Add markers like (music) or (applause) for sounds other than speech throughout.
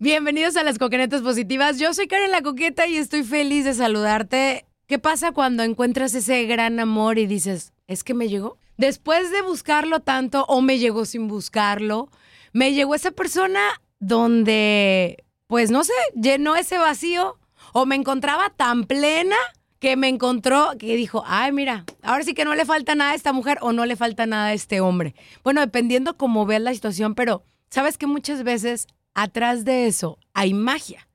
Bienvenidos a las Coquenetas Positivas. Yo soy Karen la Coqueta y estoy feliz de saludarte. ¿Qué pasa cuando encuentras ese gran amor y dices, es que me llegó? Después de buscarlo tanto o me llegó sin buscarlo, me llegó esa persona donde, pues no sé, llenó ese vacío o me encontraba tan plena que me encontró, que dijo, ay, mira, ahora sí que no le falta nada a esta mujer o no le falta nada a este hombre. Bueno, dependiendo cómo veas la situación, pero sabes que muchas veces atrás de eso hay magia.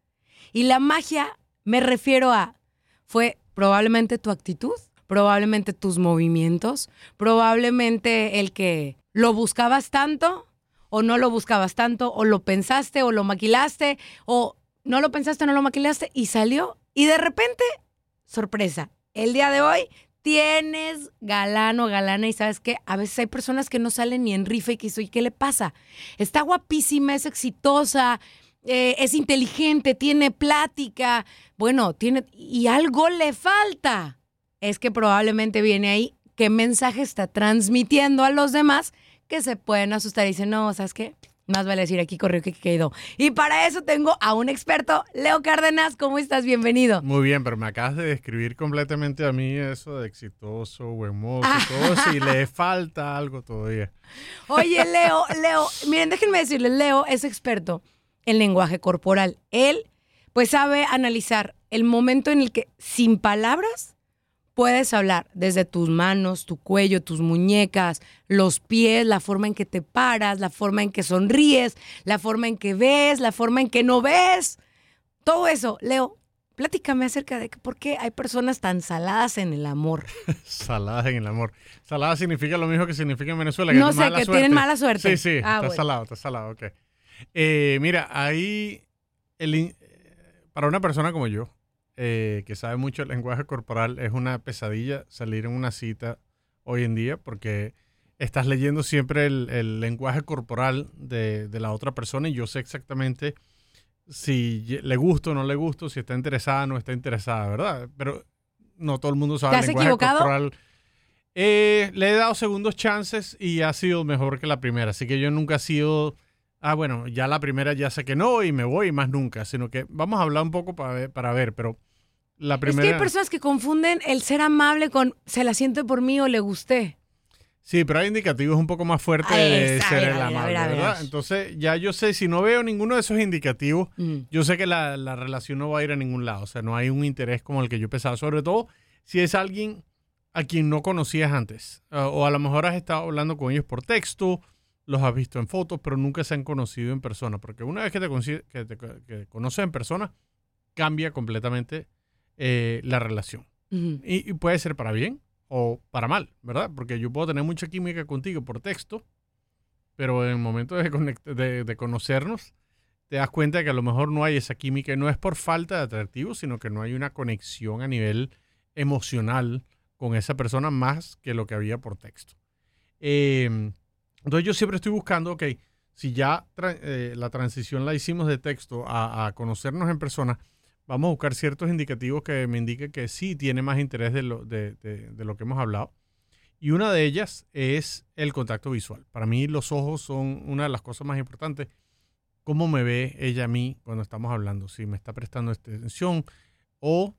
Y la magia, me refiero a, fue probablemente tu actitud, probablemente tus movimientos, probablemente el que lo buscabas tanto o no lo buscabas tanto, o lo pensaste o lo maquilaste, o no lo pensaste no lo maquilaste y salió. Y de repente, sorpresa, el día de hoy tienes galán o galana y sabes que a veces hay personas que no salen ni en rifa y que soy, ¿qué le pasa? Está guapísima, es exitosa, eh, es inteligente, tiene plática, bueno, tiene y algo le falta. Es que probablemente viene ahí qué mensaje está transmitiendo a los demás que se pueden asustar y dicen, no, ¿sabes qué? Más vale decir aquí corrió que quedó. Y para eso tengo a un experto, Leo Cárdenas. ¿Cómo estás? Bienvenido. Muy bien, pero me acabas de describir completamente a mí eso de exitoso, buen mozo, todo y le (laughs) falta algo todavía. Oye, (laughs) Leo, Leo, miren, déjenme decirles, Leo es experto en lenguaje corporal. Él, pues, sabe analizar el momento en el que, sin palabras, puedes hablar desde tus manos, tu cuello, tus muñecas, los pies, la forma en que te paras, la forma en que sonríes, la forma en que ves, la forma en que no ves. Todo eso, Leo, platícame acerca de que por qué hay personas tan saladas en el amor. (laughs) Saladas en el amor. Salada significa lo mismo que significa en Venezuela. Que No sé, mala que suerte. tienen mala suerte. Sí, sí, Ah, está bueno. salado, está salado, ok. Eh, mira, ahí, el in- para una persona como yo, eh, que sabe mucho el lenguaje corporal, es una pesadilla salir en una cita hoy en día porque estás leyendo siempre el, el lenguaje corporal de, de la otra persona y yo sé exactamente si le gusto o no le gusto, si está interesada o no está interesada, ¿verdad? Pero no todo el mundo sabe ¿Te el lenguaje equivocado? corporal. Eh, le he dado segundos chances y ha sido mejor que la primera. Así que yo nunca he sido, ah, bueno, ya la primera ya sé que no y me voy más nunca. Sino que vamos a hablar un poco para ver, para ver pero la Es primera... que hay personas que confunden el ser amable con se la siente por mí o le gusté. Sí, pero hay indicativos un poco más fuertes de ser el amable, ¿verdad? ver. Entonces ya yo sé, si no veo ninguno de esos indicativos, Mm. yo sé que la, la relación no va a ir a ningún lado. O sea, no hay un interés como el que yo pensaba. Sobre todo si es alguien a quien no conocías antes. Uh, o a lo mejor has estado hablando con ellos por texto los has visto en fotos, pero nunca se han conocido en persona. Porque una vez que te, conoci- que te que conoces en persona, cambia completamente eh, la relación. Y, y puede ser para bien o para mal, ¿verdad? Porque yo puedo tener mucha química contigo por texto, pero en el momento de, de, de conocernos, te das cuenta que a lo mejor no hay esa química y no es por falta de atractivo, sino que no hay una conexión a nivel emocional con esa persona más que lo que había por texto. Eh, entonces yo siempre estoy buscando, ok, si ya tra- eh, la transición la hicimos de texto a, a conocernos en persona, vamos a buscar ciertos indicativos que me indiquen que sí tiene más interés de lo, de, de- de lo que hemos hablado. Y una de ellas es el contacto visual. Para mí los ojos son una de las cosas más importantes. Cómo me ve ella a mí cuando estamos hablando. Si me está prestando atención o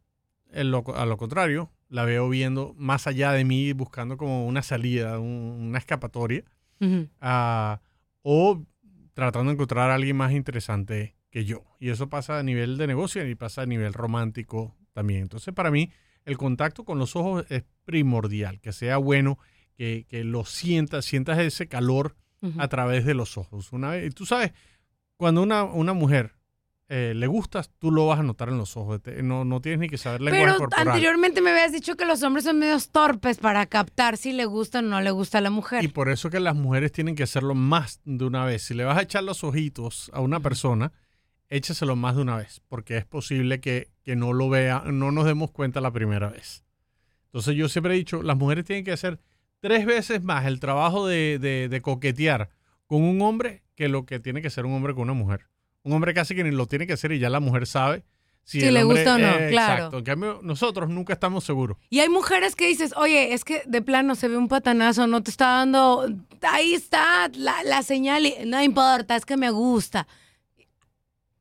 lo- a lo contrario, la veo viendo más allá de mí, buscando como una salida, un- una escapatoria. Ah, o tratando de encontrar a alguien más interesante que yo. Y eso pasa a nivel de negocio y pasa a nivel romántico también. Entonces, para mí, el contacto con los ojos es primordial, que sea bueno, que, que lo sientas, sientas ese calor a través de los ojos. Una vez, y tú sabes, cuando una, una mujer eh, le gustas, tú lo vas a notar en los ojos. Te- no, no tienes ni que saber lenguaje Pero corporal. anteriormente me habías dicho que los hombres son medios torpes para captar si le gusta o no le gusta a la mujer. Y por eso que las mujeres tienen que hacerlo más de una vez. Si le vas a echar los ojitos a una persona, échaselo más de una vez, porque es posible que, que no lo vea, no nos demos cuenta la primera vez. Entonces yo siempre he dicho, las mujeres tienen que hacer tres veces más el trabajo de, de- de coquetear con un hombre que lo que tiene que hacer un hombre con una mujer. Un hombre casi que ni lo tiene que hacer y ya la mujer sabe si, le hombre- gusta o no, eh, claro. Exacto. En cambio, nosotros nunca estamos seguros. Y hay mujeres que dices, oye, es que de plano se ve un patanazo, no te está dando, ahí está la, la señal y no importa, es que me gusta.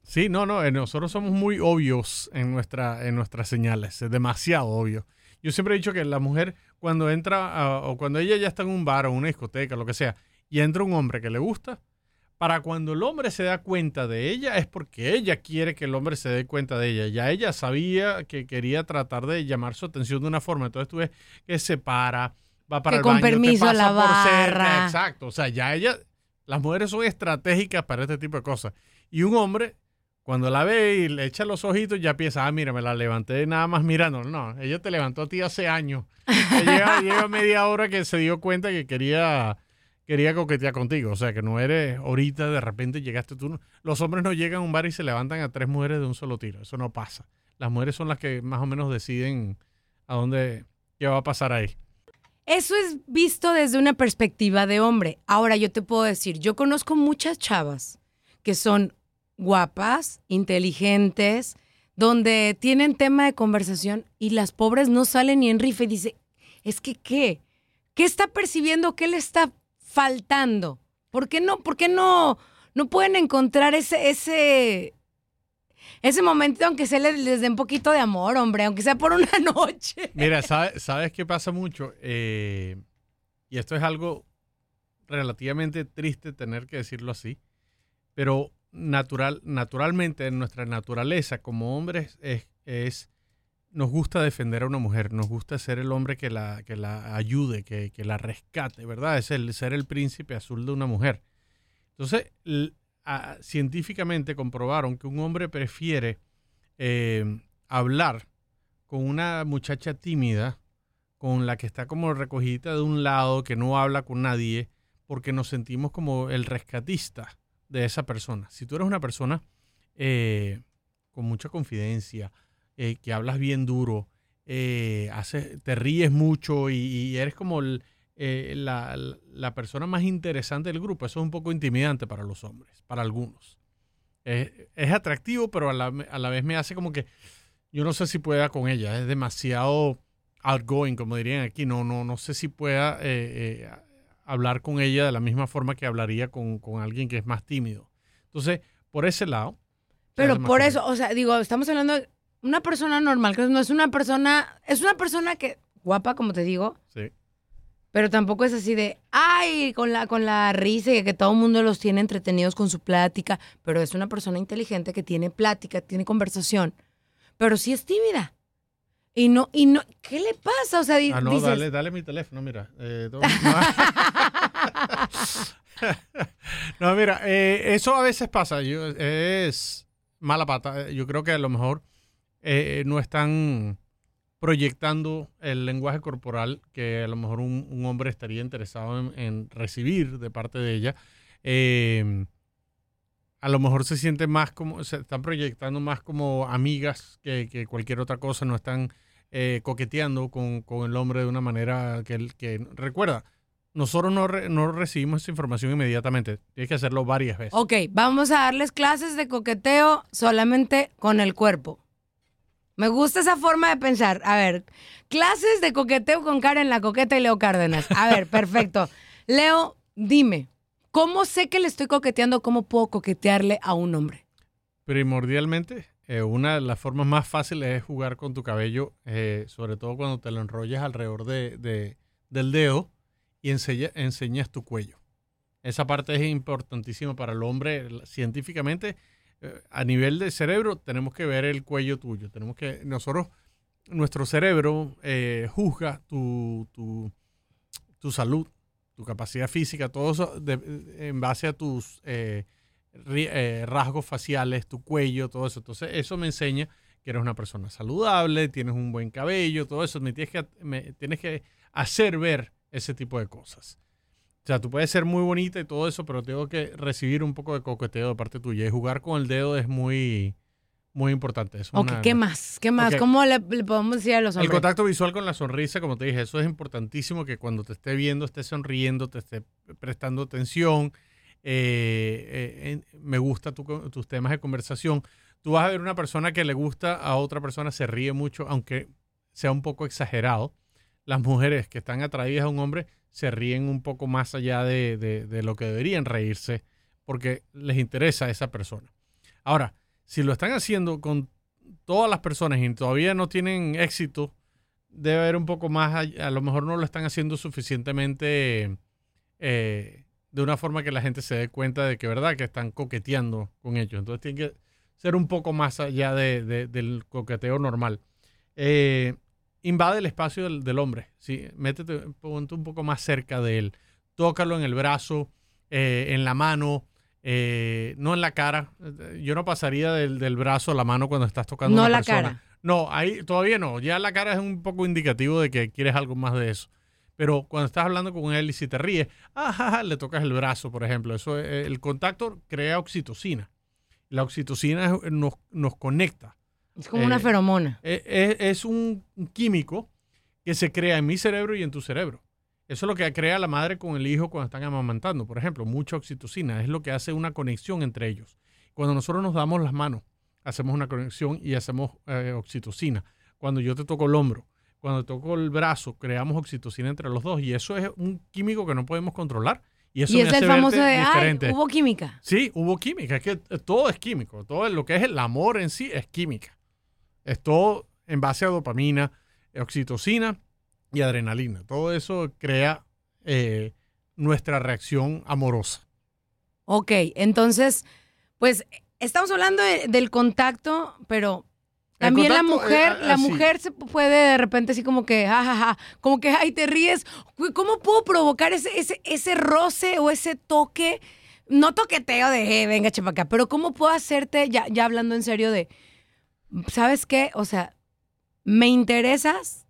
Sí, no, no, eh, nosotros somos muy obvios en, nuestra, en nuestras señales, es demasiado obvio. Yo siempre he dicho que la mujer cuando entra a- o cuando ella ya está en un bar o una discoteca, lo que sea, y entra un hombre que le gusta, para cuando el hombre se da cuenta de ella es porque ella quiere que el hombre se dé cuenta de ella. Ya ella sabía que quería tratar de llamar su atención de una forma, entonces tú ves que se para, va para Que el con baño, te permiso a pasa la por cerca, barra. exacto. O sea, ya ella, las mujeres son estratégicas para este tipo de cosas. Y un hombre, cuando la ve y le echa los ojitos, ya piensa, ah, mira, me la levanté nada más mirando. No, ella te levantó a ti hace años. Llega, llega media hora que se dio cuenta que quería, quería coquetear contigo. O sea, que no eres ahorita, de repente llegaste tú. Los hombres no llegan a un bar y se levantan a tres mujeres de un solo tiro. Eso no pasa. Las mujeres son las que más o menos deciden a dónde, qué va a pasar ahí. Eso es visto desde una perspectiva de hombre. Ahora yo te puedo decir, yo conozco muchas chavas que son guapas, inteligentes, donde tienen tema de conversación y las pobres no salen ni en rifa y dice, es que qué, ¿qué está percibiendo? ¿Qué le está faltando? ¿Por qué no, por qué no, no pueden encontrar ese, ese, ese momento, aunque se les, dé un poquito de amor, hombre, aunque sea por una (laughs) noche? Mira, ¿sabe- ¿sabes qué pasa mucho? Eh, y esto es algo relativamente triste tener que decirlo así, pero natural, naturalmente en nuestra naturaleza como hombres es, es- nos gusta defender a una mujer, nos gusta ser el hombre que la, que la ayude, que, que la rescate, ¿verdad? Es el ser el príncipe azul de una mujer. Entonces, científicamente comprobaron que un hombre prefiere eh, hablar con una muchacha tímida, con la que está como recogida de un lado, que no habla con nadie, porque nos sentimos como el rescatista de esa persona. Si tú eres una persona eh, con mucha confidencia, eh, que hablas bien duro, eh, haces- te ríes mucho y, y eres como el- eh, la, la persona más interesante del grupo, eso es un poco intimidante para los hombres, para algunos. Es, es atractivo, pero a la, a la vez me hace como que yo no sé si pueda con ella, es demasiado outgoing, como dirían aquí, no, no, no sé si pueda eh, eh, hablar con ella de la misma forma que hablaría con, con alguien que es más tímido. Entonces, por ese lado. Pero por eso, o sea, digo, estamos hablando de una persona normal, que no es una persona, es una persona que, guapa, como te digo, Sí. pero tampoco es así de, ay, con la, con la risa y que todo el mundo los tiene entretenidos con su plática, pero es una persona inteligente que tiene plática, tiene conversación, pero sí es tímida. Y no, y no, ¿qué le pasa? O sea, Ah, no, dices, dale, dale mi teléfono, mira. Eh, no. (laughs) no, mira, eh, eso a veces pasa. Yo, es mala pata. Yo creo que a lo mejor eh, no están proyectando el lenguaje corporal que a lo mejor un, hombre estaría interesado en, recibir de parte de ella. Eh, a lo mejor se siente más como, se están proyectando más como amigas que, que cualquier otra cosa, no están eh, coqueteando con, con, el hombre de una manera que, que recuerda, nosotros no, re, no, recibimos esa información inmediatamente. Tienes que hacerlo varias veces. Ok, vamos a darles clases de coqueteo solamente con el cuerpo. Me gusta esa forma de pensar. A ver, clases de coqueteo con Karen La Coqueta y Leo Cárdenas. A ver, perfecto. (laughs) Leo, dime, ¿cómo sé que le estoy coqueteando? ¿Cómo puedo coquetearle a un hombre? Primordialmente, eh, una de las formas más fáciles es jugar con tu cabello, eh, sobre todo cuando te lo enrollas alrededor de, de, del dedo y enseña, enseñas tu cuello. Esa parte es importantísima para el hombre. Científicamente, a nivel de cerebro, tenemos que ver el cuello tuyo. Tenemos que, nosotros, nuestro cerebro eh, juzga tu, tu, salud, tu capacidad física, todo eso en base a tus eh, rasgos faciales, tu cuello, todo eso. Entonces, eso me enseña que eres una persona saludable, tienes un buen cabello, todo eso. Me tienes que, me tienes que hacer ver ese tipo de cosas. O sea, tú puedes ser muy bonita y todo eso, pero tengo que recibir un poco de coqueteo de parte tuya. Y jugar con el dedo es muy, muy importante. Es ok, una, ¿qué más? ¿Qué más? Okay. ¿Cómo le, le, podemos decir a los hombres? El contacto visual con la sonrisa, como te dije, eso es importantísimo que cuando te esté viendo, esté sonriendo, te esté prestando atención. Eh, eh, me gusta tu, tus temas de conversación. Tú vas a ver una persona que le gusta a otra persona, se ríe mucho, aunque sea un poco exagerado. Las mujeres que están atraídas a un hombre se ríen un poco más allá de, de, lo que deberían reírse porque les interesa a esa persona. Ahora, si lo están haciendo con todas las personas y todavía no tienen éxito, debe haber un poco más, a, lo mejor no lo están haciendo suficientemente eh, de una forma que la gente se dé cuenta de que, ¿verdad?, que están coqueteando con ellos. Entonces tiene que ser un poco más allá de, del coqueteo normal. Eh, invade el espacio del, del, hombre. ¿sí? Métete, ponte un poco más cerca de él. Tócalo en el brazo, eh, en la mano, eh, no en la cara. Yo no pasaría del, del, brazo a la mano cuando estás tocando no una la persona. cara. No, ahí todavía no. Ya la cara es un poco indicativo de que quieres algo más de eso. Pero cuando estás hablando con él y si te ríes, ah, le tocas el brazo, por ejemplo. Eso, el contacto crea oxitocina. La oxitocina nos, nos conecta. Es como eh, una feromona. Es, es, un químico que se crea en mi cerebro y en tu cerebro. Eso es lo que crea la madre con el hijo cuando están amamantando, por ejemplo, mucha oxitocina. Es lo que hace una conexión entre ellos. Cuando nosotros nos damos las manos, hacemos una conexión y hacemos eh, oxitocina. Cuando yo te toco el hombro, cuando toco el brazo, creamos oxitocina entre los dos. Y eso es un químico que no podemos controlar. Y, eso y es el famoso de, Ay, hubo química. Sí, hubo química. Es que todo es químico. Todo lo que es el amor en sí es química. Es todo en base a dopamina, oxitocina y adrenalina. Todo eso crea eh, nuestra reacción amorosa. Ok, entonces, pues estamos hablando de, del contacto, pero también contacto, la mujer, eh, la mujer se puede de repente así como que, jajaja, como que, ay, te ríes. ¿Cómo puedo provocar ese, ese, ese roce o ese toque? No toqueteo de, eh, venga, chepaca, pero ¿cómo puedo hacerte, ya, ya hablando en serio de, ¿sabes qué? O sea, me interesas.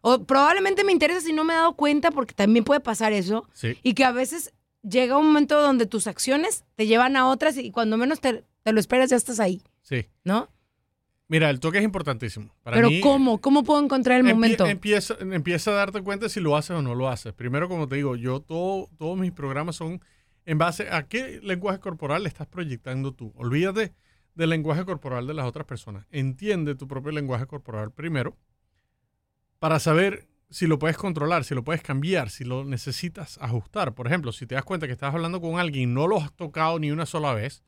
O probablemente me interesas y no me he dado cuenta porque también puede pasar eso. Sí. Y que a veces llega un momento donde tus acciones te llevan a otras y cuando menos te, te lo esperas ya estás ahí. Sí. ¿No? Mira, el toque es importantísimo. Para Pero mí, ¿cómo? ¿Cómo puedo encontrar el empie momento? Empieza, empieza a darte cuenta si lo haces o no lo haces. Primero, como te digo, yo todo, todos mis programas son en base a qué lenguaje corporal le estás proyectando tú. Olvídate del lenguaje corporal de las otras personas. Entiende tu propio lenguaje corporal primero para saber si lo puedes controlar, si lo puedes cambiar, si lo necesitas ajustar. Por ejemplo, si te das cuenta que estás hablando con alguien y no lo has tocado ni una sola vez,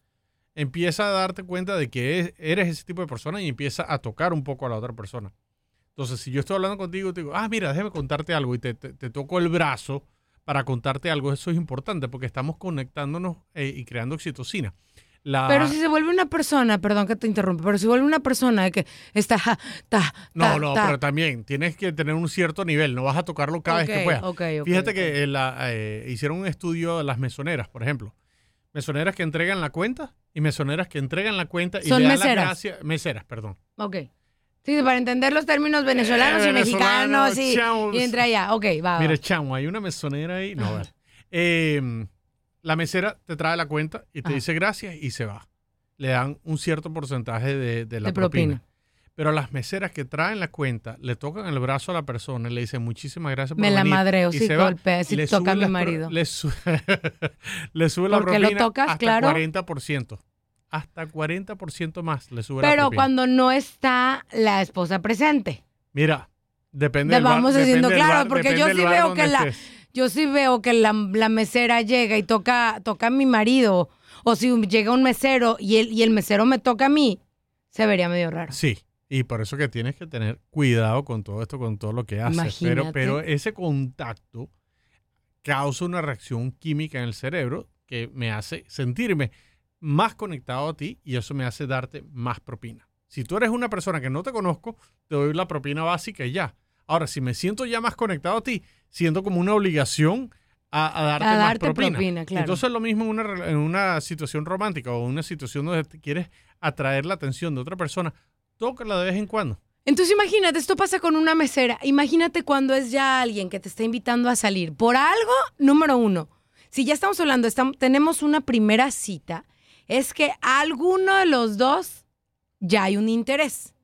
empieza a darte cuenta de que eres ese tipo de persona y empieza a tocar un poco a la otra persona. Entonces, si yo estoy hablando contigo te digo, ah, mira, déjame contarte algo y te, te, te toco el brazo para contarte algo, eso es importante porque estamos conectándonos eh, y creando oxitocina. La, Pero si se vuelve una persona, perdón que te interrumpa, pero si vuelve una persona de que está, ja, ta, no, ta, no, ta. pero también tienes que tener un cierto nivel, no vas a tocarlo cada vez que puedas. ok, ok, Fíjate que la, eh, hicieron un estudio de las mesoneras, por ejemplo. Mesoneras que entregan la cuenta y mesoneras que entregan la cuenta y Son le dan meseras. gracias- meseras, perdón. Ok. Sí, para entender los términos venezolanos Eh, y venezolano, mexicanos y, y entre allá. Ok, va. va. Mire, chamo, hay una mesonera ahí. No, vale. Eh, la mesera te trae la cuenta y te Ajá. dice gracias y se va. Le dan un cierto porcentaje de, de la De propina. propina. Pero las meseras que traen la cuenta le tocan el brazo a la persona y le dicen muchísimas gracias por Me la venir", madreo y si se va, si le toca a sube mi marido. Le, su- (laughs) le sube la Porque lo propina tocas, hasta claro. 40%. Hasta 40% más le sube la Pero propina. cuando no está la esposa presente. Mira, depende del bar- vamos depende diciendo, claro, bar- porque yo sí bar veo que la, estés. Yo sí veo que la, la mesera llega y toca, toca a mi marido. O si llega un mesero y el, y el mesero me toca a mí, se vería medio raro. Sí, y por eso que tienes que tener cuidado con todo esto, con todo lo que haces. Pero ese contacto causa una reacción química en el cerebro que me hace sentirme más conectado a ti y eso me hace darte más propina. Si tú eres una persona que no te conozco, te doy la propina básica y ya. Ahora, si me siento ya más conectado a ti, siento como una obligación a, a darte, A más darte propina. propina, claro. Entonces, lo mismo en una, en una situación romántica o una situación donde te quieres atraer la atención de otra persona, tócala de vez en cuando. Entonces imagínate, esto pasa con una mesera. Imagínate cuando es ya alguien que te está invitando a salir. Por algo, número uno, si ya estamos hablando, estamos, tenemos una primera cita, es que alguno de los dos ya hay un interés.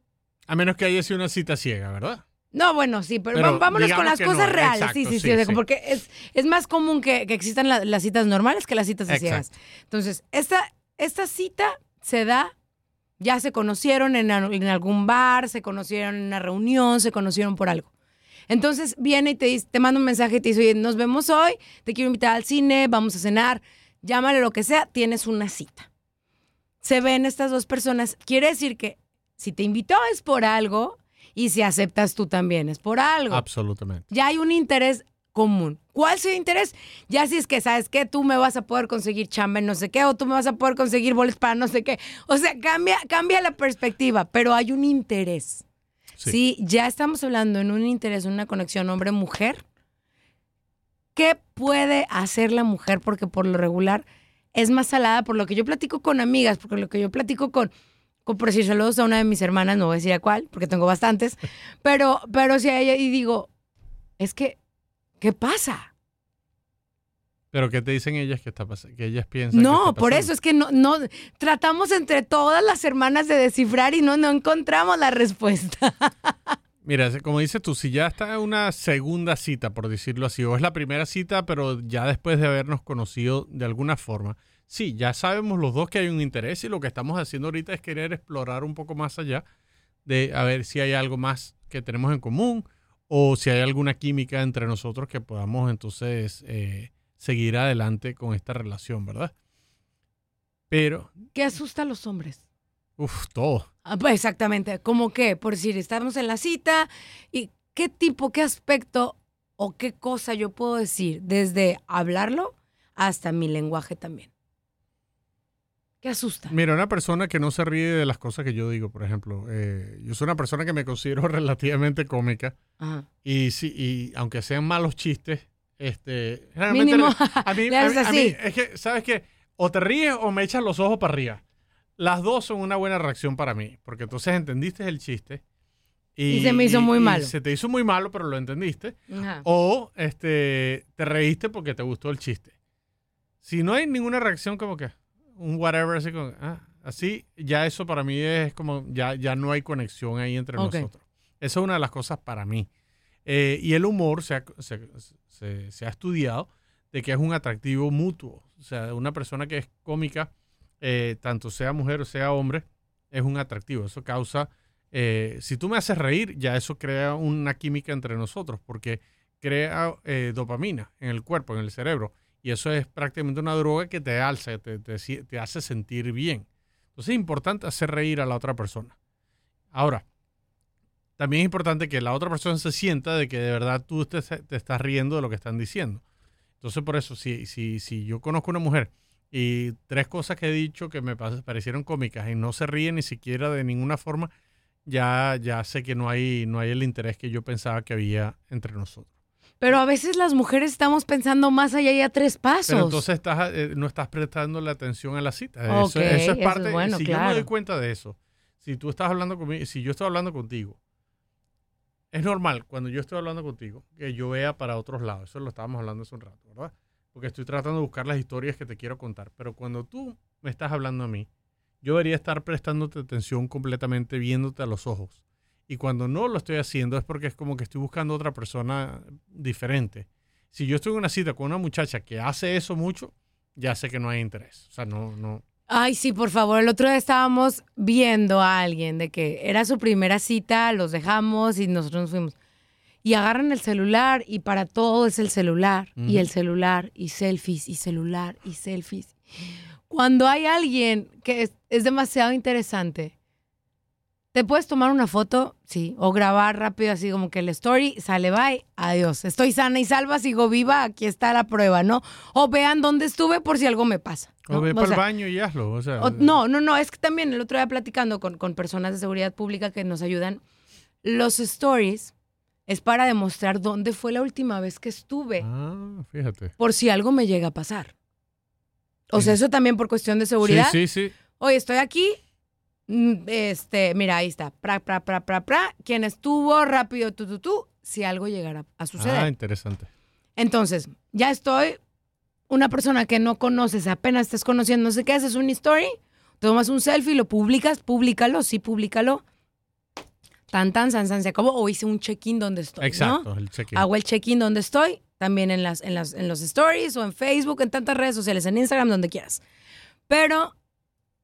A menos que haya sido una cita ciega, ¿verdad? No, bueno, sí, pero, vámonos con las cosas no, reales. exacto, sí, sí, sí, porque es, es más común que, que existan la- las citas normales que las citas de ciegas. Entonces, esta, esta cita se da, ya se conocieron en algún bar, se conocieron en una reunión, se conocieron por algo. Entonces viene y te, dice, te manda un mensaje y te dice, oye, nos vemos hoy, te quiero invitar al cine, vamos a cenar, llámale lo que sea, tienes una cita. Se ven estas dos personas, quiere decir que si te invitó es por algo y si aceptas tú también es por algo. Absolutamente. Ya hay un interés común. ¿Cuál es el interés? Ya si es que, ¿sabes qué? Tú me vas a poder conseguir chamba en no sé qué, o tú me vas a poder conseguir boles para no sé qué. O sea, cambia, cambia la perspectiva, pero hay un interés. Sí. Sí. ya estamos hablando en un interés, en una conexión hombre-mujer. ¿Qué puede hacer la mujer? Porque por lo regular es más salada, por lo que yo platico con amigas, porque lo que yo platico con, saludos a una de mis hermanas, no voy a decir a cuál, porque tengo bastantes, (laughs) pero, pero si a ella y digo, es que, ¿qué pasa? Pero ¿qué te dicen ellas que está pasando? Que ellas piensan que No, está por eso es que no, no, tratamos entre todas las hermanas de descifrar y no, no encontramos la respuesta. (laughs) Mira, como dices tú, si ya está en una segunda cita, por decirlo así, o es la primera cita, pero ya después de habernos conocido de alguna forma, sí, ya sabemos los dos que hay un interés y lo que estamos haciendo ahorita es querer explorar un poco más allá de a ver si hay algo más que tenemos en común o si hay alguna química entre nosotros que podamos entonces eh, seguir adelante con esta relación, ¿verdad? Pero, ¿Qué asusta a los hombres? uff, todo. Ah, pues exactamente, como que, por decir, estamos en la cita y qué tipo, qué aspecto o qué cosa yo puedo decir desde hablarlo hasta mi lenguaje también. ¿Qué asusta? Mira, una persona que no se ríe de las cosas que yo digo, por ejemplo, eh, yo soy una persona que me considero (laughs) relativamente cómica Ajá. y sí, y aunque sean malos chistes, este, realmente Mínimo, a mí, (laughs) a mí- a mí- así. es que, ¿sabes qué? O te ríes o me echas los ojos para arriba. Las dos son una buena reacción para mí, porque entonces entendiste el chiste. Y se me hizo muy malo. Se te hizo muy malo, pero lo entendiste. Ajá. O este, te reíste porque te gustó el chiste. Si no hay ninguna reacción, como que un whatever, así como, ah, así, ya eso para mí es como, ya, ya no hay conexión ahí entre nosotros. Esa es una de las cosas para mí. Eh, y el humor se ha, se- se- se ha estudiado de que es un atractivo mutuo. O sea, una persona que es cómica, eh, tanto sea mujer o sea hombre, es un atractivo. Eso causa, eh, si tú me haces reír, ya eso crea una química entre nosotros, porque crea eh, dopamina en el cuerpo, en el cerebro. Y eso es prácticamente una droga que te alza, te, te hace sentir bien. Entonces es importante hacer reír a la otra persona. Ahora, también es importante que la otra persona se sienta de que de verdad tú te, te estás riendo de lo que están diciendo. Entonces, por eso, si, si, si yo conozco una mujer y tres cosas que he dicho que me parecieron cómicas y no se ríe ni siquiera de ninguna forma, ya, ya sé que no hay, no hay el interés que yo pensaba que había entre nosotros. Pero a veces las mujeres estamos pensando más allá y a tres pasos. Pero entonces estás, eh, no estás prestando la atención a la cita. Eso, eso eso es parte. bueno, si yo me doy cuenta de eso, si tú estás hablando conmigo, si yo estoy hablando contigo, es normal cuando yo estoy hablando contigo que yo vea para otros lados. Eso lo estábamos hablando hace un rato, ¿verdad? Porque estoy tratando de buscar las historias que te quiero contar. Pero cuando tú me estás hablando a mí, yo debería estar prestándote atención completamente, viéndote a los ojos. Y cuando no lo estoy haciendo es porque es como que estoy buscando otra persona diferente. Si yo estoy en una cita con una muchacha que hace eso mucho, ya sé que no hay interés. O sea, no, no. Ay, sí, por favor. El otro día estábamos viendo a alguien de que era su primera cita, los dejamos y nosotros nos fuimos. Y agarran el celular y para todo es el celular y el celular y selfies y celular y selfies. Cuando hay alguien que es, es demasiado interesante, te puedes tomar una foto, sí, o grabar rápido así como que el story, sale, bye, adiós. Estoy sana y salva, sigo viva, aquí está la prueba, ¿no? O vean dónde estuve por si algo me pasa. O ¿no? ve O para el sea, baño y hazlo. O sea, o- no, no, no, es que también el otro día platicando con, con personas de seguridad pública que nos ayudan, los stories es para demostrar dónde fue la última vez que estuve, Ah, fíjate. por si algo me llega a pasar. O sea, eso también por cuestión de seguridad. Sí, sí, sí. Oye, estoy aquí, este, mira, ahí está, pra, pra, pra, pra, pra, quien estuvo rápido, tú, tú, tú, si algo llegara a suceder. Ah, interesante. Entonces, ya estoy, una persona que no conoces, apenas estás conociendo, no sé qué, haces un story, tomas un selfie, lo publicas, públicalo, sí, públicalo. Tan, tan, san, san, se acabó. O hice un check-in donde estoy, ¿no? Exacto, el check-in. Hago el check-in donde estoy, también en, las, en, las, en los stories o en Facebook, en tantas redes sociales, en Instagram, donde quieras. Pero,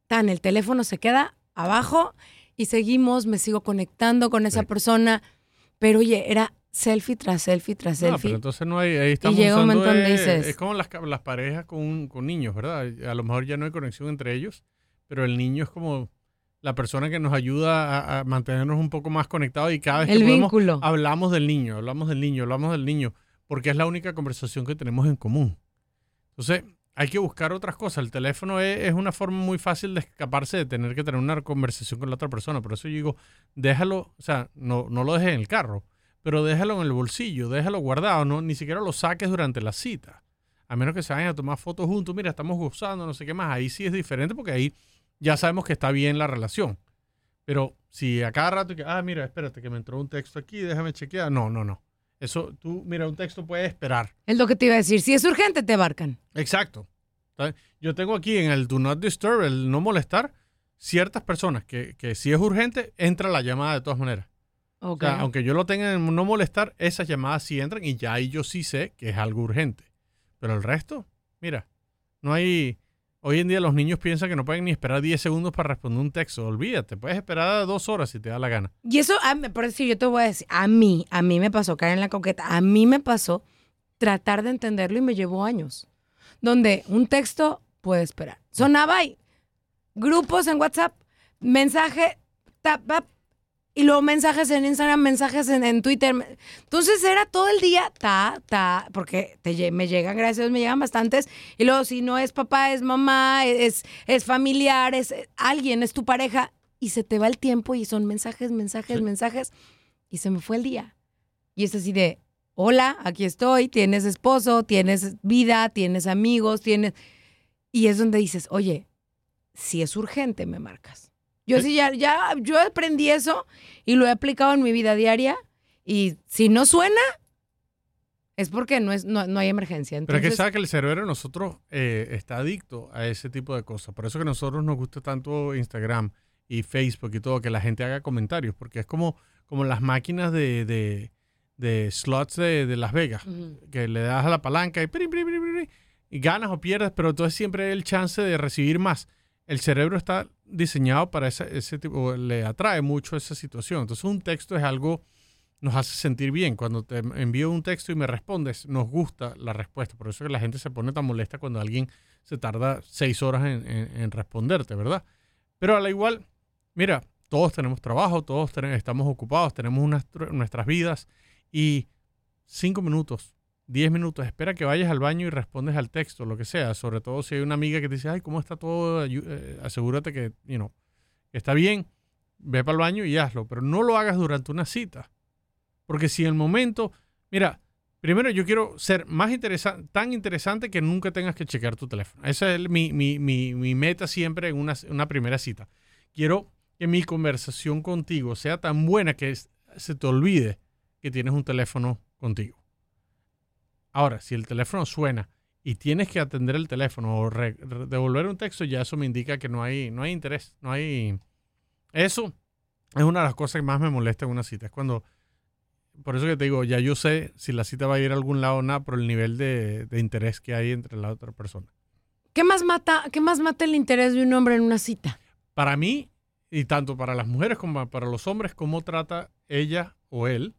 tan, el teléfono se queda abajo y seguimos, me sigo conectando con esa persona. Pero oye, era selfie tras selfie tras No, selfie. pero entonces no hay, ahí estamos llega un usando, momento donde eh, dices- es como las, las parejas con, con niños, ¿verdad? A lo mejor ya no hay conexión entre ellos, pero el niño es como la persona que nos ayuda a, a mantenernos un poco más conectados y cada vez El que podemos, vínculo. hablamos del niño, hablamos del niño, hablamos del niño, porque es la única conversación que tenemos en común. Entonces, hay que buscar otras cosas. El teléfono es, una forma muy fácil de escaparse de tener que tener una conversación con la otra persona. Por eso yo digo, déjalo, o sea, no, no lo dejes en el carro, pero déjalo en el bolsillo, déjalo guardado, no, ni siquiera lo saques durante la cita. A menos que se vayan a tomar fotos juntos, mira, estamos gozando, no sé qué más. Ahí sí es diferente porque ahí ya sabemos que está bien la relación. Pero si a cada rato, que, ah, mira, espérate, que me entró un texto aquí, déjame chequear. No, no, no. Eso, tú, mira, un texto puede esperar. Es lo que te iba a decir. Si es urgente, te barcan. Exacto. Yo tengo aquí en el Do Not Disturb, el no molestar, ciertas personas que, que si es urgente, entra la llamada de todas maneras. O Ok. sea, aunque yo lo tenga en no molestar, esas llamadas sí entran y ya ahí yo sí sé que es algo urgente. Pero el resto, mira, no hay... Hoy en día los niños piensan que no pueden ni esperar 10 segundos para responder un texto. Olvídate, puedes esperar dos horas si te da la gana. Y eso, por decir, yo te voy a decir, a mí, a mí me pasó, caer en la coqueta, a mí me pasó tratar de entenderlo y me llevó años. Donde un texto puede esperar. Sonaba y grupos en WhatsApp, mensaje, tap, tap, y luego mensajes en Instagram, mensajes en, en Twitter. Entonces era todo el día, ta, ta, porque te, me llegan, gracias a Dios, me llegan bastantes. Y luego, si no es papá, es mamá, es, es familiar, es eh, alguien, es tu pareja. Y se te va el tiempo y son mensajes, mensajes, mensajes. Y se me fue el día. Y es así de, hola, aquí estoy, tienes esposo, tienes vida, tienes amigos, tienes... Y es donde dices, oye, si es urgente, me marcas. Yo sí, ya, ya, yo aprendí eso y lo he aplicado en mi vida diaria. Y si no suena, es porque no, es, no, no hay emergencia. Pero es que sabe que el cerebro de nosotros eh, está adicto a ese tipo de cosas. Por eso que a nosotros nos gusta tanto Instagram y Facebook y todo, que la gente haga comentarios, porque es como, como las máquinas de, de, de slots de, de Las Vegas, que le das a la palanca y, y ganas o pierdes, pero entonces siempre hay el chance de recibir más. El cerebro está diseñado para ese, tipo, le atrae mucho esa situación. Entonces un texto es algo nos hace sentir bien. Cuando te envío un texto y me respondes, nos gusta la respuesta. Por eso que la gente se pone tan molesta cuando alguien se tarda seis horas en, responderte, ¿verdad? Pero a la igual, mira, todos tenemos trabajo, todos estamos ocupados, tenemos nuestras vidas y cinco minutos 10 minutos, espera que vayas al baño y respondes al texto, lo que sea. Sobre todo si hay una amiga que te dice, ay, ¿cómo está todo? Eh, asegúrate que, you know, está bien. Ve para el baño y hazlo. Pero no lo hagas durante una cita. Porque si en el momento, mira, primero yo quiero ser más interesante, tan interesante que nunca tengas que chequear tu teléfono. Esa es mi, mi- mi- mi meta siempre en una, una primera cita. Quiero que mi conversación contigo sea tan buena que se te olvide que tienes un teléfono contigo. Ahora, si el teléfono suena y tienes que atender el teléfono o devolver un texto, ya eso me indica que no hay, no hay interés, no hay... Eso es una de las cosas que más me molesta en una cita. Es cuando... Por eso que te digo, ya yo sé si la cita va a ir a algún lado o nada por el nivel de, de interés que hay entre la otra persona. ¿Qué más mata, qué más mata el interés de un hombre en una cita? Para mí, y tanto para las mujeres como para los hombres, cómo trata ella o él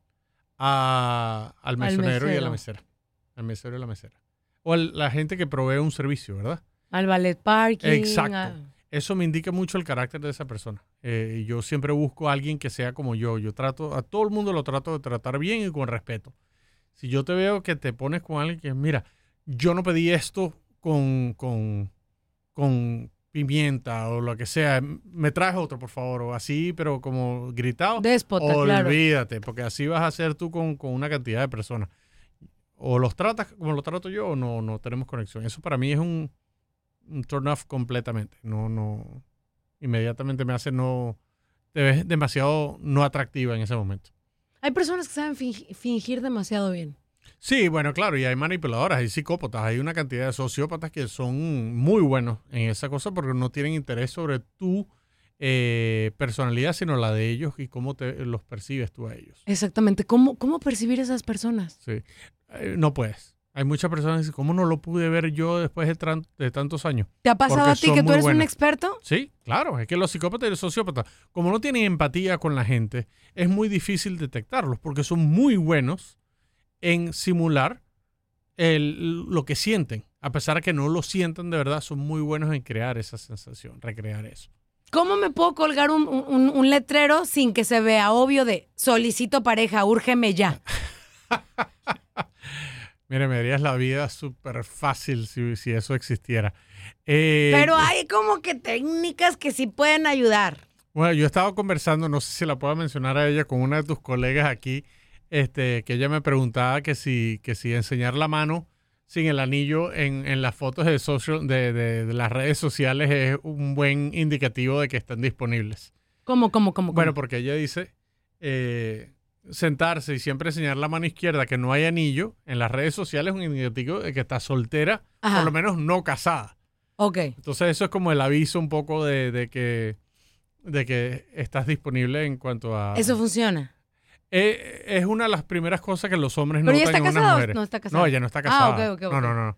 a- al mesonero y a la mesera. Al mesero y a la mesera. O al- la gente que provee un servicio, ¿verdad? Al ballet parking. Exacto. a- Eso me indica mucho el carácter de esa persona. Eh, yo siempre busco a alguien que sea como yo. Yo trato, a todo el mundo lo trato de tratar bien y con respeto. Si yo te veo que te pones con alguien que, mira, yo no pedí esto con, con, con pimienta o lo que sea, me traes otro, por favor, o así, pero como gritado. Déspota, claro. Olvídate, porque así vas a hacer tú con, con una cantidad de personas. O los tratas como lo trato yo o no, no tenemos conexión. Eso para mí es un, un turn off completamente. No, no. Inmediatamente me hace no. Te ves demasiado no atractiva en ese momento. Hay personas que saben fingi- fingir demasiado bien. Sí, bueno, claro, y hay manipuladoras, hay psicópatas, hay una cantidad de sociópatas que son muy buenos en esa cosa porque no tienen interés sobre tu eh, personalidad, sino la de ellos y cómo te los percibes tú a ellos. Exactamente. ¿Cómo, cómo percibir esas personas? Sí. Eh, no puedes. Hay muchas personas que dicen, ¿cómo no lo pude ver yo después de, tantos años? ¿Te ha pasado Porque a ti que tú eres un experto? Sí, claro, es que los psicópatas y los sociópatas, como no tienen empatía con la gente, es muy difícil detectarlos porque son muy buenos en simular el- lo que sienten. A pesar de que no lo sientan de verdad, son muy buenos en crear esa sensación, recrear eso. ¿Cómo me puedo colgar un, un- un letrero sin que se vea obvio de solicito pareja, úrgeme ya? (laughs) Mire, me darías la vida súper fácil si, si eso existiera. Eh, Pero hay como que técnicas que sí pueden ayudar. Bueno, yo estaba conversando, no sé si la puedo mencionar a ella, con una de tus colegas aquí, este, que ella me preguntaba que si, que si enseñar la mano sin el anillo en, en las fotos de, social, de, de- de las redes sociales es un buen indicativo de que están disponibles. ¿Cómo, cómo, cómo? Bueno, porque ella dice eh, sentarse y siempre enseñar la mano izquierda que no hay anillo en las redes sociales es un indicativo de que está soltera, Ajá. por lo menos no casada. Ok. Entonces eso es como el aviso un poco de, de que de que estás disponible en cuanto a... Eso funciona. Eh, es una de las primeras cosas que los hombres ¿Pero ella notan en unas mujeres. no está casada? No, ella no está Ah, casada. ok, ok, No, ok. no, no.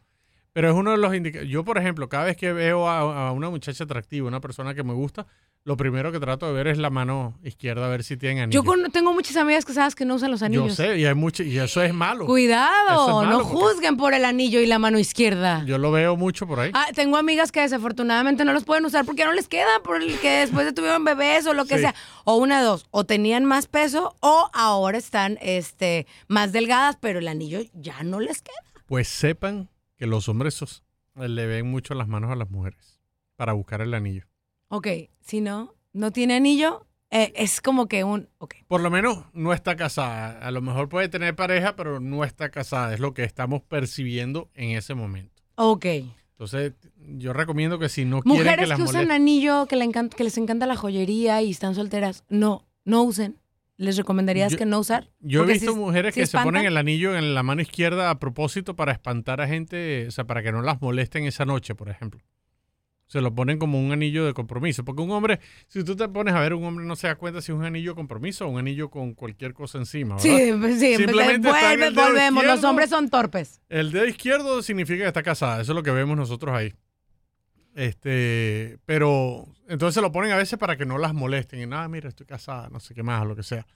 Pero es uno de los indicadores. Yo, por ejemplo, cada vez que veo a, a una muchacha atractiva, una persona que me gusta, lo primero que trato de ver es la mano izquierda, a ver si tiene anillo. Yo con- tengo muchas amigas casadas que no usan los anillos. Yo sé, y, hay mucho, y eso es malo. Cuidado, es malo no juzguen por el anillo y la mano izquierda. Yo lo veo mucho por ahí. Ah, tengo amigas que desafortunadamente no los pueden usar porque no les queda, porque después de tuvieron bebés o lo que Sí. sea. O una de dos, o tenían más peso o ahora están este, más delgadas, pero el anillo ya no les queda. Pues sepan que los hombres le ven mucho las manos a las mujeres para buscar el anillo. Ok, si no, no tiene anillo, eh, es como que un... Ok, Por lo menos no está casada. A lo mejor puede tener pareja, pero no está casada. Es lo que estamos percibiendo en ese momento. ok. Entonces, yo recomiendo que si no quieren que Mujeres las que usan anillo, que, le encanta- que les encanta la joyería y están solteras, no, no usen. ¿Les recomendarías Yo- que no usar? Yo he visto mujeres que se ponen el anillo en la mano izquierda a propósito para espantar a gente, o sea, para que no las molesten esa noche, por ejemplo. Se lo ponen como un anillo de compromiso. Porque un hombre, si tú te pones a ver, un hombre no se da cuenta si es un anillo de compromiso o un anillo con cualquier cosa encima. ¿verdad? Sí, pues sí, Simplemente pues, está en vuelve- volvemos, los hombres son torpes. El dedo izquierdo significa que está casada, eso es lo que vemos nosotros ahí. Este, pero entonces se lo ponen a veces para que no las molesten. Y nada, mira, estoy casada, no sé qué más, lo que sea.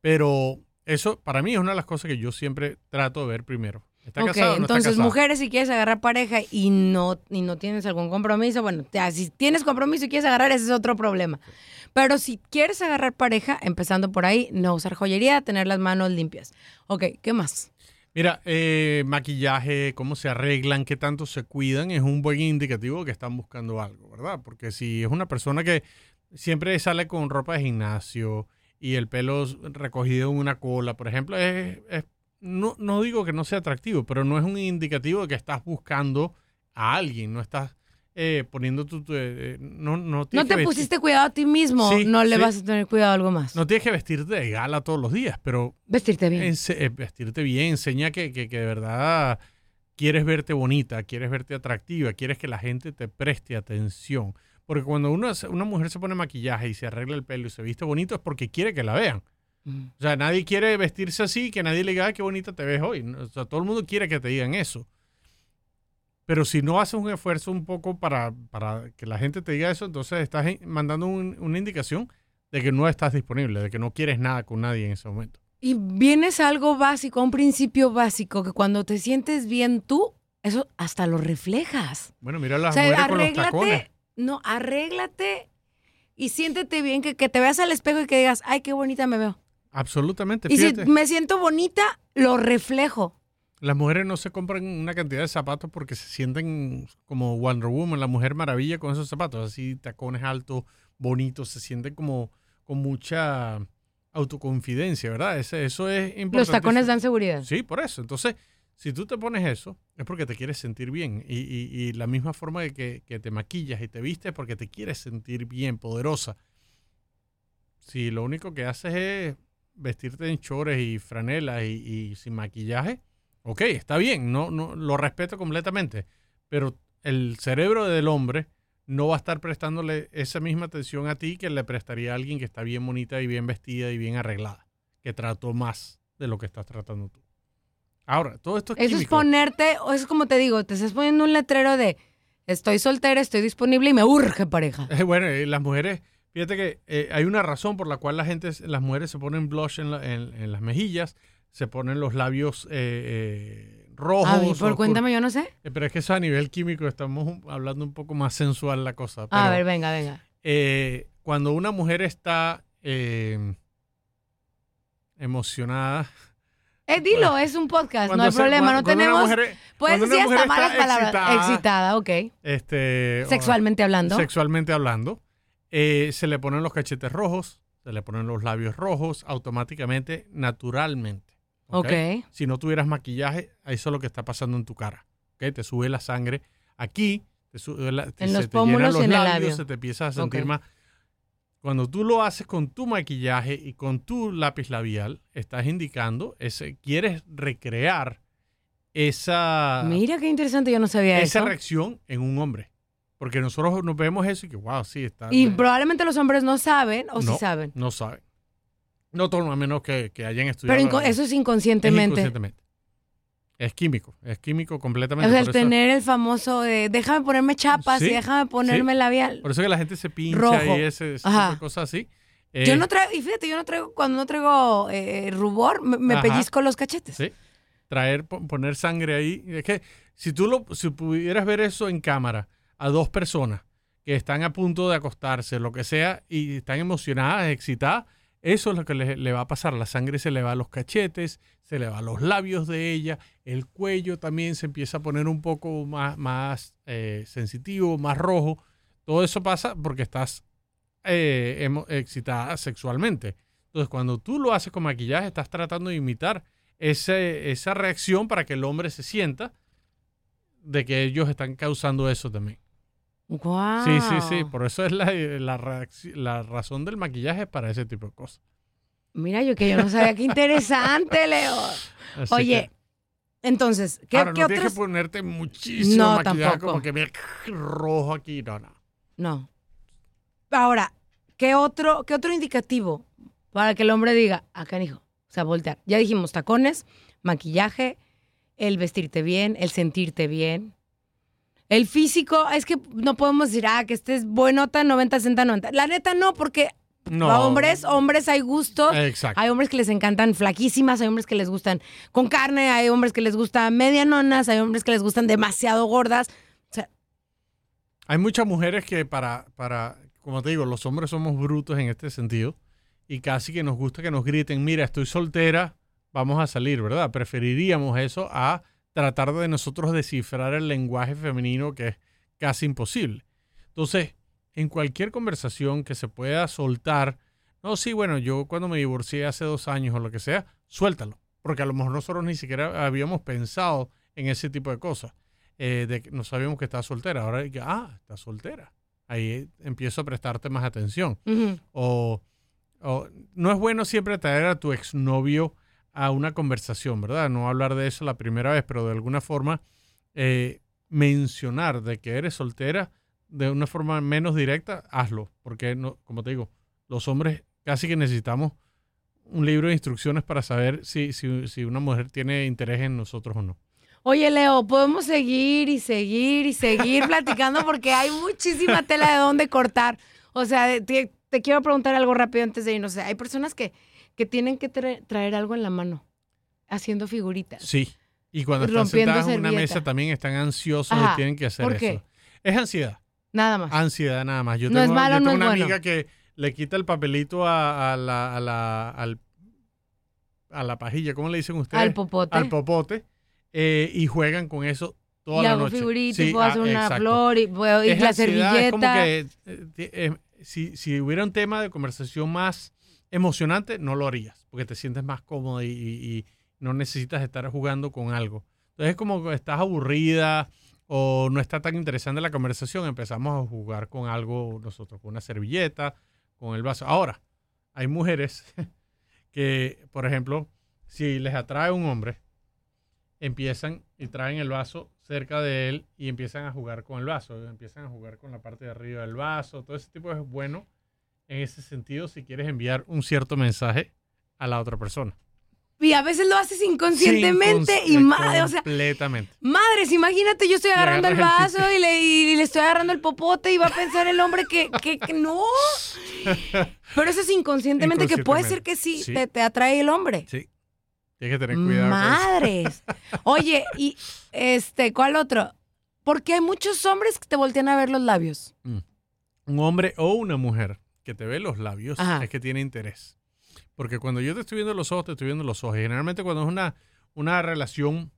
Pero eso para mí es una de las cosas que yo siempre trato de ver primero. ¿Está Ok, no entonces mujeres si quieres agarrar pareja y no, y no tienes algún compromiso, bueno, ya, si tienes compromiso y quieres agarrar, ese es otro problema. Pero si quieres agarrar pareja, empezando por ahí, no usar joyería, tener las manos limpias. Ok, ¿qué más? Mira, eh, maquillaje, cómo se arreglan, qué tanto se cuidan, es un buen indicativo que están buscando algo, ¿verdad? Porque si es una persona que siempre sale con ropa de gimnasio y el pelo recogido en una cola, por ejemplo, es, es- no, no digo que no sea atractivo, pero no es un indicativo de que estás buscando a alguien, no estás eh, poniendo tu... tu- eh, no, no, No tienes te pusiste cuidado a ti mismo, Sí, no le sí. vas a tener cuidado a algo más. No tienes que vestirte de gala todos los días, pero Vestirte bien. eh, vestirte bien, enseña que, que- que de verdad quieres verte bonita, quieres verte atractiva, quieres que la gente te preste atención. Porque cuando uno, una mujer se pone maquillaje y se arregla el pelo y se viste bonito es porque quiere que la vean. Mm. O sea, nadie quiere vestirse así, que nadie le diga, "Ay, qué bonita te ves hoy. O sea, todo el mundo quiere que te digan eso. Pero si no haces un esfuerzo un poco para, para que la gente te diga eso, entonces estás mandando un- una indicación de que no estás disponible, de que no quieres nada con nadie en ese momento. Y vienes a algo básico, a un principio básico, que cuando te sientes bien tú, eso hasta lo reflejas. Bueno, mira las o sea, mujeres con los tacones. arréglate, no, arréglate y siéntete bien, que, que te veas al espejo y que digas, ay, qué bonita me veo. Absolutamente. Y si me siento bonita, lo reflejo. las mujeres no se compran una cantidad de zapatos porque se sienten como Wonder Woman, la mujer maravilla con esos zapatos, así tacones altos, bonitos, se sienten como con mucha autoconfidencia, ¿verdad? Ese- eso es importante. Los tacones dan seguridad. Sí, por eso. Entonces, si tú te pones eso, es porque te quieres sentir bien. Y, y- y la misma forma de que, que te maquillas y te vistes es porque te quieres sentir bien, poderosa. Si lo único que haces es vestirte en chores y franelas y, y sin maquillaje, ok, está bien, no, no, lo respeto completamente. Pero el cerebro del hombre no va a estar prestándole esa misma atención a ti que le prestaría a alguien que está bien bonita y bien vestida y bien arreglada, que trató más de lo que estás tratando tú. Ahora, todo esto es Eso es ponerte, o es como te digo, te estás poniendo un letrero de estoy soltera, estoy disponible y me urge pareja. Eh, (laughs) Bueno, eh, las mujeres, fíjate que eh, hay una razón por la cual la gente, las mujeres se ponen blush en, la- en- en las mejillas, se ponen los labios eh, eh, rojos. A ver, por cuéntame, yo no sé. Eh, Pero es que eso a nivel químico estamos hablando un poco más sensual la cosa. A pero, ver, venga, venga. eh, cuando una mujer está eh, emocionada. Eh, dilo, es un podcast, no hay se- problema, cuando- no tenemos... mujer- Puedes decir hasta malas palabras. excitada, Excitada, ok. Este, Sexualmente hablando. Sexualmente hablando. Eh, se le ponen los cachetes rojos, se le ponen los labios rojos automáticamente, naturalmente. ¿ok? Ok. Si no tuvieras maquillaje, eso es lo que está pasando en tu cara. ¿ok? Te sube la sangre aquí, te sube la- te- En se los te llenan pómulos los y en el labios, labio. se te empieza a sentir más. Cuando tú lo haces con tu maquillaje y con tu lápiz labial, estás indicando, ese, quieres recrear esa, Mira qué interesante, yo no sabía esa eso. reacción en un hombre. Porque nosotros nos vemos eso y que, wow, sí, está. Y probablemente los hombres no saben o sí no, saben. No saben. No todo, a menos que, que hayan estudiado. Pero eso es inconscientemente. Es inconscientemente. Es químico, es químico completamente. O sea, el eso, tener el famoso de déjame ponerme chapas Sí, y déjame ponerme sí. labial. por eso que la gente se pincha Rojo. y ese, ese tipo Ajá. de cosas así. Yo Eh, no traigo, y fíjate, yo no traigo, cuando no traigo eh, rubor, me, me pellizco los cachetes. Sí. Traer, po- poner sangre ahí. Es que si tú lo, si pudieras ver eso en cámara a dos personas que están a punto de acostarse, lo que sea, y están emocionadas, excitadas, eso es lo que le, le va a pasar. La sangre se le va a los cachetes, se le va a los labios de ella, el cuello también se empieza a poner un poco más, más eh, sensitivo, más rojo. Todo eso pasa porque estás eh, excitada sexualmente. Entonces, cuando tú lo haces con maquillaje, estás tratando de imitar ese, esa reacción para que el hombre se sienta de que ellos están causando eso también. Guau. Sí, sí, sí. Por eso es la, la, reacci- la razón del maquillaje para ese tipo de cosas. Mira, yo que yo no sabía, qué interesante, Leo. Así Oye, entonces, ¿qué, ahora, qué no tienes que ponerte muchísimo No, maquillaje tampoco. como que mira, rojo aquí. No, no. No. Ahora, ¿qué otro, ¿qué otro indicativo para que el hombre diga, acá hijo? O sea, voltear. Ya dijimos tacones, maquillaje, el vestirte bien, el sentirte bien. El físico, es que no podemos decir, ah, que estés buenota 90, 60, 90. La neta no, porque No. a hombres, hombres hay gustos. Exacto. Hay hombres que les encantan flaquísimas, hay hombres que les gustan con carne, hay hombres que les gustan medianonas, hay hombres que les gustan demasiado gordas. O sea, Hay muchas mujeres que para, para, como te digo, los hombres somos brutos en este sentido y casi que nos gusta que nos griten, mira, estoy soltera, vamos a salir, ¿verdad? Preferiríamos eso a tratar de nosotros descifrar el lenguaje femenino que es casi imposible. Entonces, en cualquier conversación que se pueda soltar, no, sí, bueno, yo cuando me divorcié hace dos años o lo que sea, suéltalo, porque a lo mejor nosotros ni siquiera habíamos pensado en ese tipo de cosas, eh, de que no sabíamos que estaba soltera, ahora que, ah, está soltera, ahí empiezo a prestarte más atención. O, o no es bueno siempre traer a tu exnovio a una conversación, ¿verdad? No hablar de eso la primera vez, pero de alguna forma eh, mencionar de que eres soltera de una forma menos directa, hazlo, porque no, como te digo, los hombres casi que necesitamos un libro de instrucciones para saber si, si, si una mujer tiene interés en nosotros o no. Oye, Leo, podemos seguir y seguir y seguir (laughs) platicando porque hay muchísima tela de dónde cortar. O sea, te quiero preguntar algo rápido antes de irnos. O sea, hay personas que, que tienen que tra- traer algo en la mano, haciendo figuritas. Sí. Y cuando están sentadas en una servilleta. mesa también están ansiosos Ajá. y tienen que hacer ¿Por eso. qué? Es ansiedad. Nada más. Ansiedad nada más. Yo No tengo, es malo, yo no tengo es una bueno. amiga que le quita el papelito a, a la, a, la, al- a la pajilla, ¿cómo le dicen ustedes? Al popote. Al popote. eh, y juegan con eso toda y la hago noche. figuritas, Sí, puedo ah, hacer una exacto. flor y, puedo- y Es la ansiedad, es como servilleta. que, eh, eh, si, si hubiera un tema de conversación más emocionante, no lo harías, porque te sientes más cómodo y, no necesitas estar jugando con algo. Entonces es como estás aburrida o no está tan interesante la conversación, empezamos a jugar con algo nosotros, con una servilleta, con el vaso. Ahora, hay mujeres (laughs) que, por ejemplo, si les atrae un hombre, empiezan y traen el vaso cerca de él y empiezan a jugar con el vaso, empiezan a jugar con la parte de arriba del vaso, todo ese tipo es bueno en ese sentido si quieres enviar un cierto mensaje a la otra persona. Y a veces lo haces inconscientemente y madre, o sea, completamente. madres, imagínate, yo estoy agarrando el vaso y le, y le estoy agarrando el popote y va a pensar el hombre que, que, que no. (laughs) Pero eso es inconscientemente, que puede ser que sí, Sí. Te, te atrae el hombre. Sí. Tienes que tener cuidado. con eso. Madres. Oye, y este, ¿cuál otro? Porque hay muchos hombres que te voltean a ver los labios. un hombre o una mujer que te ve los labios Ajá. es que tiene interés. Porque cuando yo te estoy viendo los ojos, te estoy viendo los ojos. Y generalmente cuando es una, una relación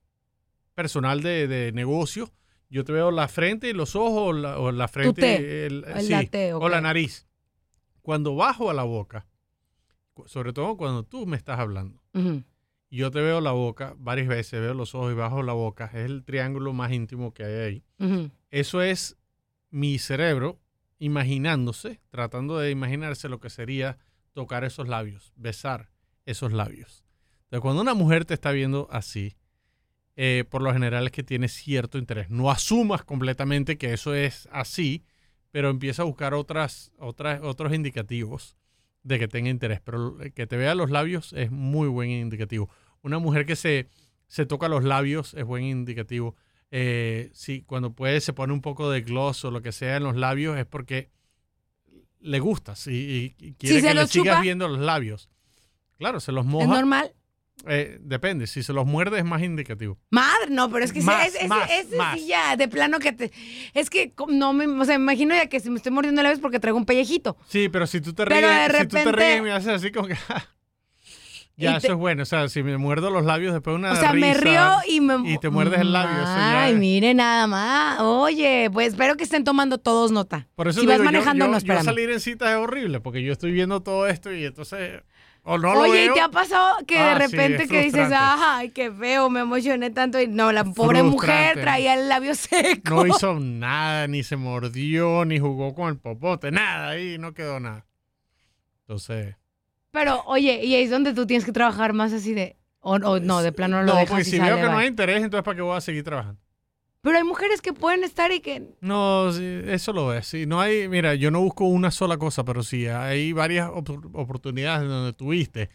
personal de, de negocio, yo te veo la frente y los ojos o la, o la frente té, y el- el sí, o la nariz. Cuando bajo a la boca, sobre todo cuando tú me estás hablando, yo te veo la boca varias veces, veo los ojos y bajo la boca, es el triángulo más íntimo que hay ahí. Eso es mi cerebro imaginándose, tratando de imaginarse lo que sería tocar esos labios, besar esos labios. Entonces, cuando una mujer te está viendo así, eh, por lo general es que tiene cierto interés. No asumas completamente que eso es así, pero empieza a buscar otras, otras, otros indicativos de que tenga interés. Pero que te vea los labios es muy buen indicativo. Una mujer que se, se toca los labios es buen indicativo. Eh, sí, cuando puede se pone un poco de gloss o lo que sea en los labios es porque le gustas y, y- quiere Si que le sigas chupa. viendo los labios. Claro, se los ¿Es moja. normal? Eh, depende, si se los muerde es más indicativo. Madre, no, pero es que Más, ese- más, ese más. sí ya, de plano que te... Es que no me... O sea, me imagino ya que si me estoy mordiendo la vez porque traigo un pellejito. Sí, pero si tú te ríes, Pero de si tú te ríes y me haces así como que... (laughs) ya, Y eso te- es bueno. O sea, si me muerdo los labios después de una O sea, me río y me... Y te muerdes el labio. Ay, es- mire nada más. Oye, pues espero que estén tomando todos nota. Por eso si te vas digo, manejando, yo, no, yo espérame. salir en citas es horrible porque yo estoy viendo todo esto y entonces... O no lo Oye, ¿y te ha pasado que Ah, de sí, repente que dices, ay, qué feo, me emocioné tanto? Y no, la pobre mujer traía el labio seco. No hizo nada, ni se mordió, ni jugó con el popote, nada, ahí no quedó nada. Entonces... Pero, oye, y ahí es donde tú tienes que trabajar más así de... O, o no, de plano no lo No, dejas porque y si sale, veo que no bye. hay interés, entonces ¿para qué voy a seguir trabajando? Pero hay mujeres que pueden estar y que... No, sí, eso lo es. Sí, no hay, mira, yo no busco una sola cosa, pero sí hay varias op- oportunidades donde tuviste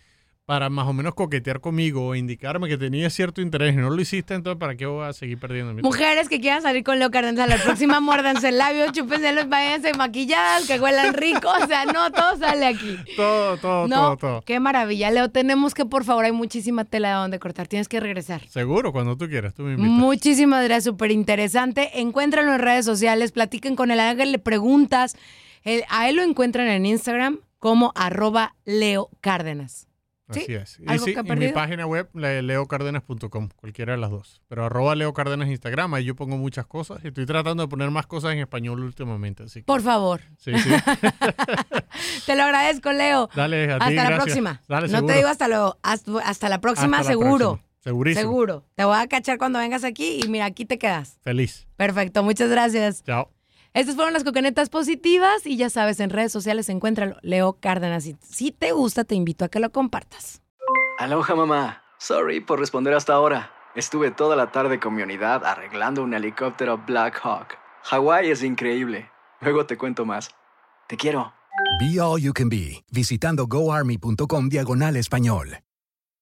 para más o menos coquetear conmigo o indicarme que tenía cierto interés y no lo hiciste, entonces ¿para qué voy a seguir perdiendo mi? Mujeres que quieran salir con Leo Cárdenas a la próxima, (laughs) muérdanse el labio, chúpense los váyanse maquilladas, que huelan rico. O sea, no, todo sale aquí. Todo, todo, No, todo, todo. qué maravilla. Leo, tenemos que, por favor, hay muchísima tela de donde cortar. Tienes que regresar. Seguro, cuando tú quieras, tú me invitas. Muchísimas gracias, súper interesante. Encuéntralo en redes sociales, platiquen con él, háganle preguntas. Él- a él lo encuentran en Instagram como arroba Leo Cárdenas. Así Sí, es. Y, sí, que mi página web, leocardenas.com, cualquiera de las dos. Pero arroba leocardenas Instagram, ahí yo pongo muchas cosas. Y estoy tratando de poner más cosas en español últimamente. Así que, Por favor. sí, sí. (laughs) Te lo agradezco, Leo. Dale, a ti, hasta la próxima. Dale, no te digo hasta luego. Hasta, hasta la próxima, Hasta la seguro. próxima. Segurísimo. Seguro. Te voy a cachar cuando vengas aquí y mira, aquí te quedas. Feliz. Perfecto, muchas gracias. Chao. Estas fueron las coconetas positivas y ya sabes, en redes sociales encuéntralo. Leo Cárdenas. Y si te gusta, te invito a que lo compartas. Aloha mamá. Sorry por responder hasta ahora. Estuve toda la tarde con mi unidad arreglando un helicóptero Black Hawk. Hawái es increíble. Luego te cuento más. Te quiero. Be All You Can Be, visitando goarmy.com diagonal español.